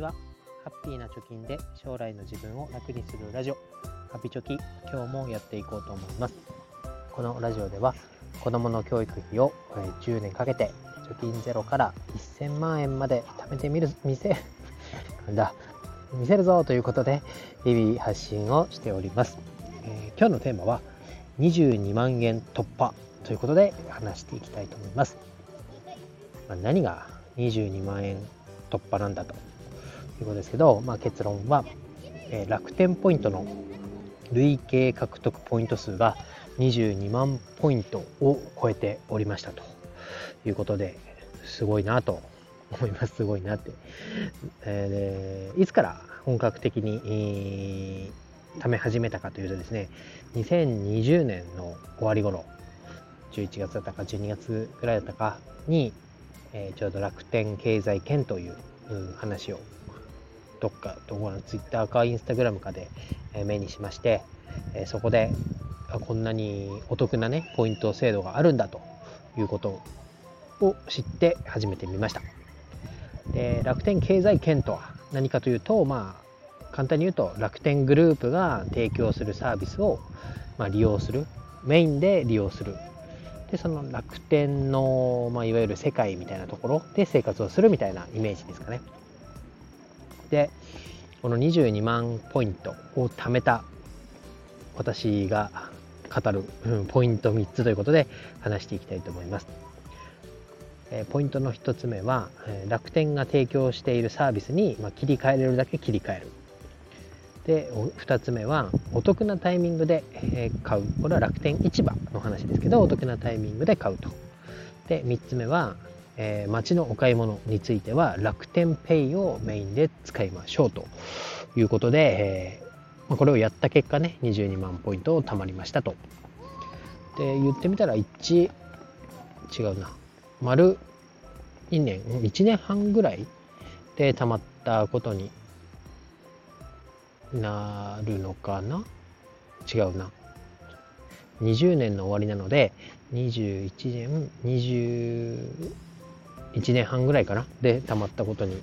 ちは。ハッピーな貯金で将来の自分を楽にするラジオ、ハピチョキ、今日もやっていこうと思います。このラジオでは、子供の教育費を10年かけて、貯金ゼロから1000万円まで貯めてみる、見せ、なんだ、見せるぞということで、日々発信をしております。えー、今日のテーマは、22万円突破ということで話していきたいと思います。ま、何が22万円突破なんだということですけど、まあ、結論は、えー、楽天ポイントの累計獲得ポイント数が22万ポイントを超えておりましたということですごいなと思います。すごいなって、えー、いつから本格的に、えー、貯め始めたかというとですね2020年の終わり頃11月だったか12月ぐらいだったかに、えー、ちょうど楽天経済圏という話をどっかどこのツイッターかインスタグラムかで、目にしまして、そこでこんなにお得なねポイント制度があるんだということを知って始めてみましたで楽天経済圏とは何かというとまあ簡単に言うと楽天グループが提供するサービスを、まあ、利用するメインで利用するでその楽天の、まあ、いわゆる世界みたいなところで生活をするみたいなイメージですかね。でこの22万ポイントを貯めた私が語る、うん、ポイント3つということで話していきたいと思います。えポイントの1つ目は、え楽天が提供しているサービスに、ま切り替えれるだけ切り替える。で2つ目はお得なタイミングで買うこれは楽天市場の話ですけどお得なタイミングで買うとで3つ目は、えー、街のお買い物については楽天ペイをメインで使いましょうということで、えー、これをやった結果ね22万ポイント貯まりましたと。で言ってみたら1違うな。丸2年1年半ぐらいで貯まったことになるのかな？違うな。20年の終わりなので、21年20、1年半ぐらいかなで貯まったことに、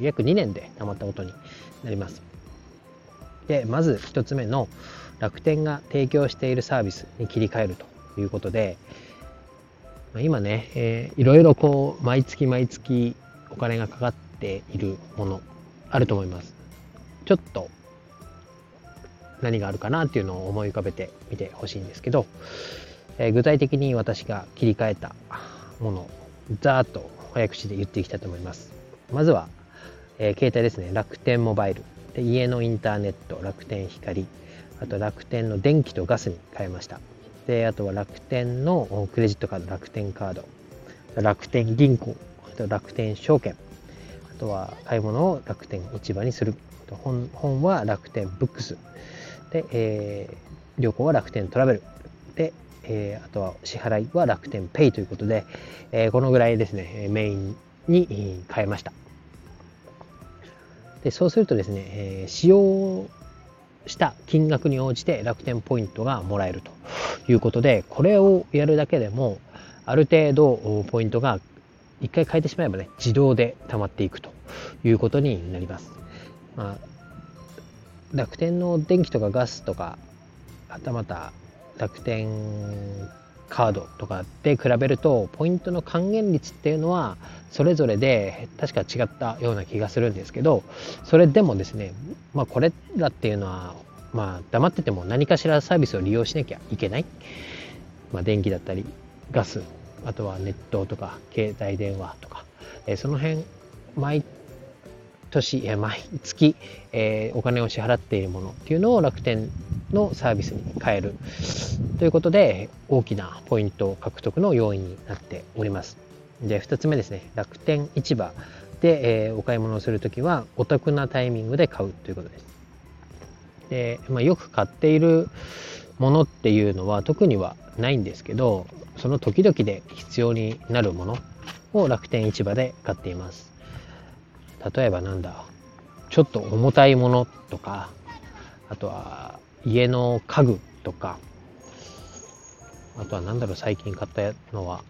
約2年で貯まったことになります。で、まず1つ目の楽天が提供しているサービスに切り替えるということで、今ね、えー、いろいろこう、毎月毎月お金がかかっているものあると思います。ちょっと何があるかなっていうのを思い浮かべてみてほしいんですけど、えー、具体的に私が切り替えたものざーっと早口で言っていきたいと思います。まずは、えー、携帯ですね。楽天モバイル。で家のインターネット、楽天光。あと楽天の電気とガスに変えました。で、あとは楽天のクレジットカード、楽天カード。楽天銀行。あと楽天証券。あとは買い物を楽天市場にする。本本は楽天ブックス。で、えー、旅行は楽天トラベル。で、えー、あとは支払いは楽天ペイということで、えー、このぐらいですね、メインに変えました。でそうするとですね、えー、使用した金額に応じて楽天ポイントがもらえるということで、これをやるだけでも、ある程度ポイントが一回変えてしまえばね、自動で溜まっていくということになります。まあ楽天の電気とかガスとかはたまた楽天カードとかで比べるとポイントの還元率っていうのはそれぞれで確か違ったような気がするんですけどそれでもですねまあこれらっていうのはまあ黙ってても何かしらサービスを利用しなきゃいけない、まあ、電気だったりガスあとはネットとか携帯電話とか、えその辺毎年、毎月、え、お金を支払っているものっていうのを楽天のサービスに変えるということで大きなポイント獲得の要因になっております。で2つ目ですね楽天市場で、え、お買い物をする時はお得なタイミングで買うということです。で、まあ、よく買っているものっていうのは特にはないんですけどその時々で必要になるものを楽天市場で買っています。例えばなんだちょっと重たいものとかあとは家の家具とかあとは何だろう最近買ったのは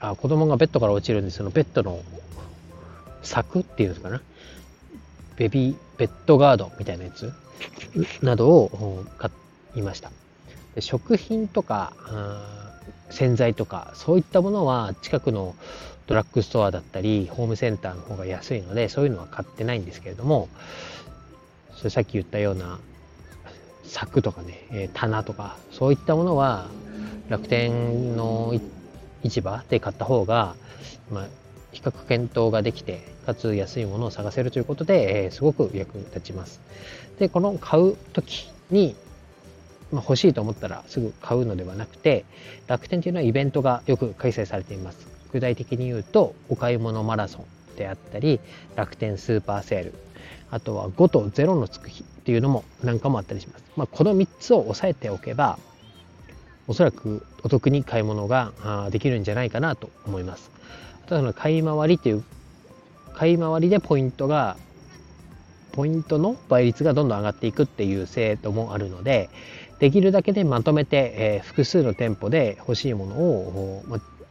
あ子供がベッドから落ちるんですそのベッドの柵っていうんですかな。ベビーベッドガードみたいなやつ。などを買いました。で食品とか洗剤とかそういったものは近くのドラッグストアだったりホームセンターの方が安いのでそういうのは買ってないんですけれどもそれさっき言ったような柵とかね、え棚とかそういったものは楽天の市場で買った方が、まあ、比較検討ができてかつ安いものを探せるということで、え、すごく役に立ちます。でこの買う時にまあ、欲しいと思ったらすぐ買うのではなくて楽天というのはイベントがよく開催されています。具体的に言うとお買い物マラソンであったり楽天スーパーセール。あとは5と0のつく日っていうのもなんかもあったりします、まあ、この3つを押さえておけばおそらくお得に買い物ができるんじゃないかなと思います。あとはその買い回りという買い回りでポイントがポイントの倍率がどんどん上がっていくっていう制度もあるのでできるだけでまとめて、えー、複数の店舗で欲しいものを、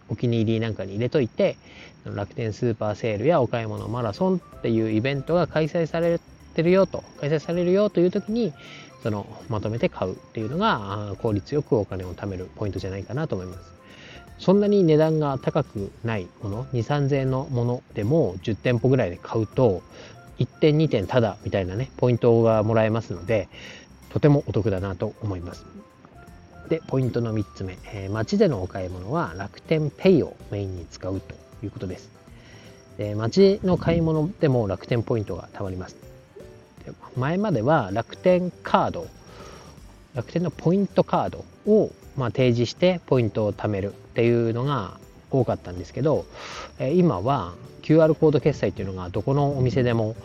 お気に入りなんかに入れといて楽天スーパーセールやお買い物マラソンっていうイベントが開催されてるよと開催されるよという時にそのまとめて買うっていうのが効率よくお金を貯めるポイントじゃないかなと思います。そんなに値段が高くないもの2 3 0 0円のものでも10店舗ぐらいで買うと1点2点ただみたいなねポイントがもらえますのでとてもお得だなと思います。で、ポイントの3つ目、えー、街でのお買い物は楽天ペイをメインに使うということです。で街の買い物でも楽天ポイントが貯まります。前までは楽天カード、楽天のポイントカードを、まあ、提示してポイントを貯めるっていうのが多かったんですけど、え、今は QR コード決済っていうのがどこのお店でも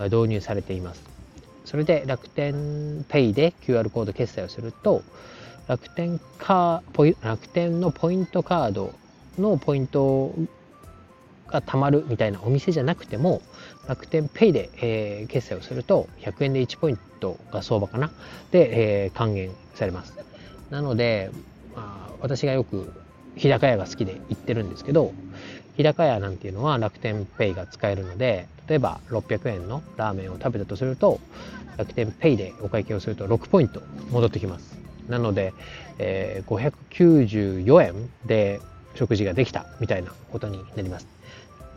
導入されています。それで楽天ペイで QR コード決済をすると楽天カポイ楽天のポイントカードのポイントが貯まるみたいなお店じゃなくても楽天ペイで、えー、決済をすると100円で1ポイントが相場かな？で、えー、還元されます。なので、まあ、私がよく日高屋が好きで行ってるんですけど日高屋なんていうのは楽天ペイが使えるので例えば600円のラーメンを食べたとすると楽天ペイでお会計をすると6ポイント戻ってきます。なので、えー、594円で食事ができたみたいなことになります。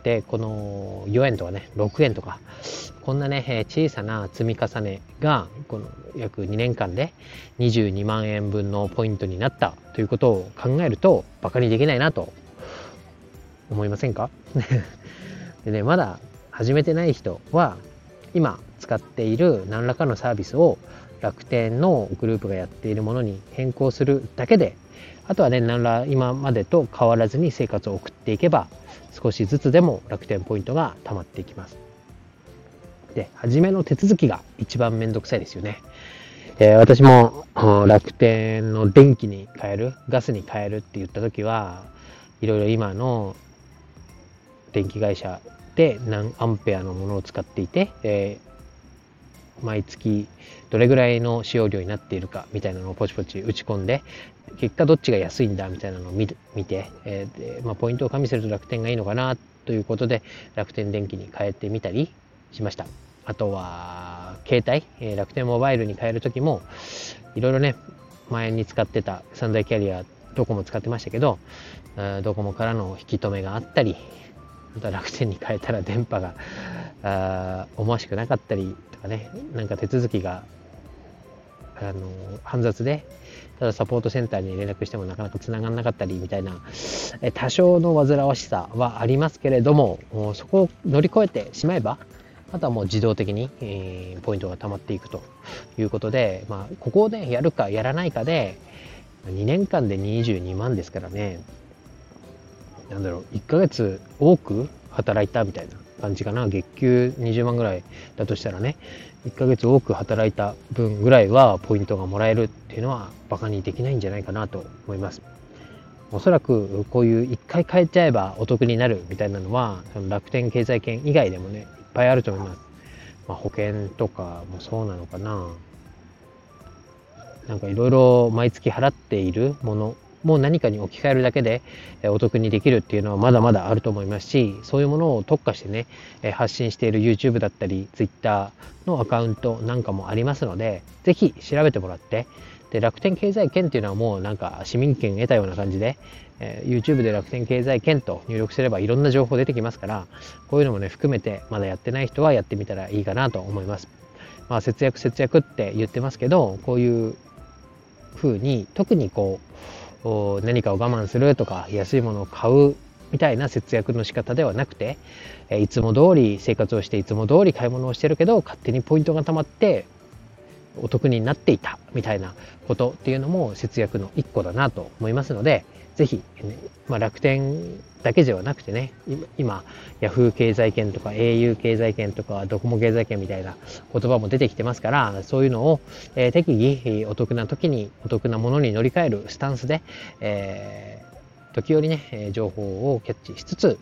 でこの4円とかね6円とかこんなね小さな積み重ねがこの約2年間で22万円分のポイントになったということを考えるとバカにできないなと思いませんか？でねまだ始めてない人は今使っている何らかのサービスを楽天のグループがやっているものに変更するだけであとはね何ら今までと変わらずに生活を送っていけば少しずつでも楽天ポイントが貯まっていきます。で初めの手続きが一番めんどくさいですよね。えー、私も楽天の電気に変えるガスに変えるって言った時はいろいろ今の電気会社で何アンペアのものを使っていて、えー、毎月どれぐらいの使用量になっているかみたいなのをポチポチ打ち込んで結果どっちが安いんだみたいなのを見見て、えーまあ、ポイントを加味すると楽天がいいのかなということで楽天電気に変えてみたりしました。あとは携帯、えー、楽天モバイルに変える時もいろいろね前に使ってた三大キャリアドコモ使ってましたけどドコモからの引き止めがあったりまた楽天に変えたら電波があ思わしくなかったりとかねなんか手続きがあの煩雑でただサポートセンターに連絡してもなかなか繋がんなかったりみたいな多少の煩わしさはありますけれどもそこを乗り越えてしまえばあとはもう自動的に、えー、ポイントが溜まっていくということで、まあ、ここでやるかやらないかで2年間で22万ですからね。なんだろう、1ヶ月多く働いたみたいな感じかな。月給20万ぐらいだとしたらね、1ヶ月多く働いた分ぐらいはポイントがもらえるっていうのはバカにできないんじゃないかなと思います。おそらくこういう1回変えちゃえばお得になるみたいなのは、その楽天経済圏以外でもね、いっぱいあると思います。まあ、保険とかもそうなのかな。なんかいろいろ毎月払っているものもう何かに置き換えるだけでお得にできるっていうのはまだまだあると思いますしそういうものを特化してね発信している YouTube だったり Twitter のアカウントなんかもありますので是非調べてもらってで楽天経済圏っていうのはもうなんか市民権得たような感じで、えー、YouTube で楽天経済圏と入力すればいろんな情報出てきますからこういうのもね含めてまだやってない人はやってみたらいいかなと思います。まあ、節約節約って言ってますけどこういう風に特にこう何かを我慢するとか安いものを買うみたいな節約の仕方ではなくていつも通り生活をしていつも通り買い物をしてるけど勝手にポイントが貯まってお得になっていたみたいなことっていうのも節約の一個だなと思いますのでぜひ、ね、まあ、楽天だけではなくてね今ヤフー経済圏とか au 経済圏とかドコモ経済圏みたいな言葉も出てきてますからそういうのを、えー、適宜お得な時にお得なものに乗り換えるスタンスで、えー、時折ね情報をキャッチしつつ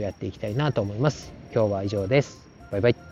やっていきたいなと思います。今日は以上です。バイバイ。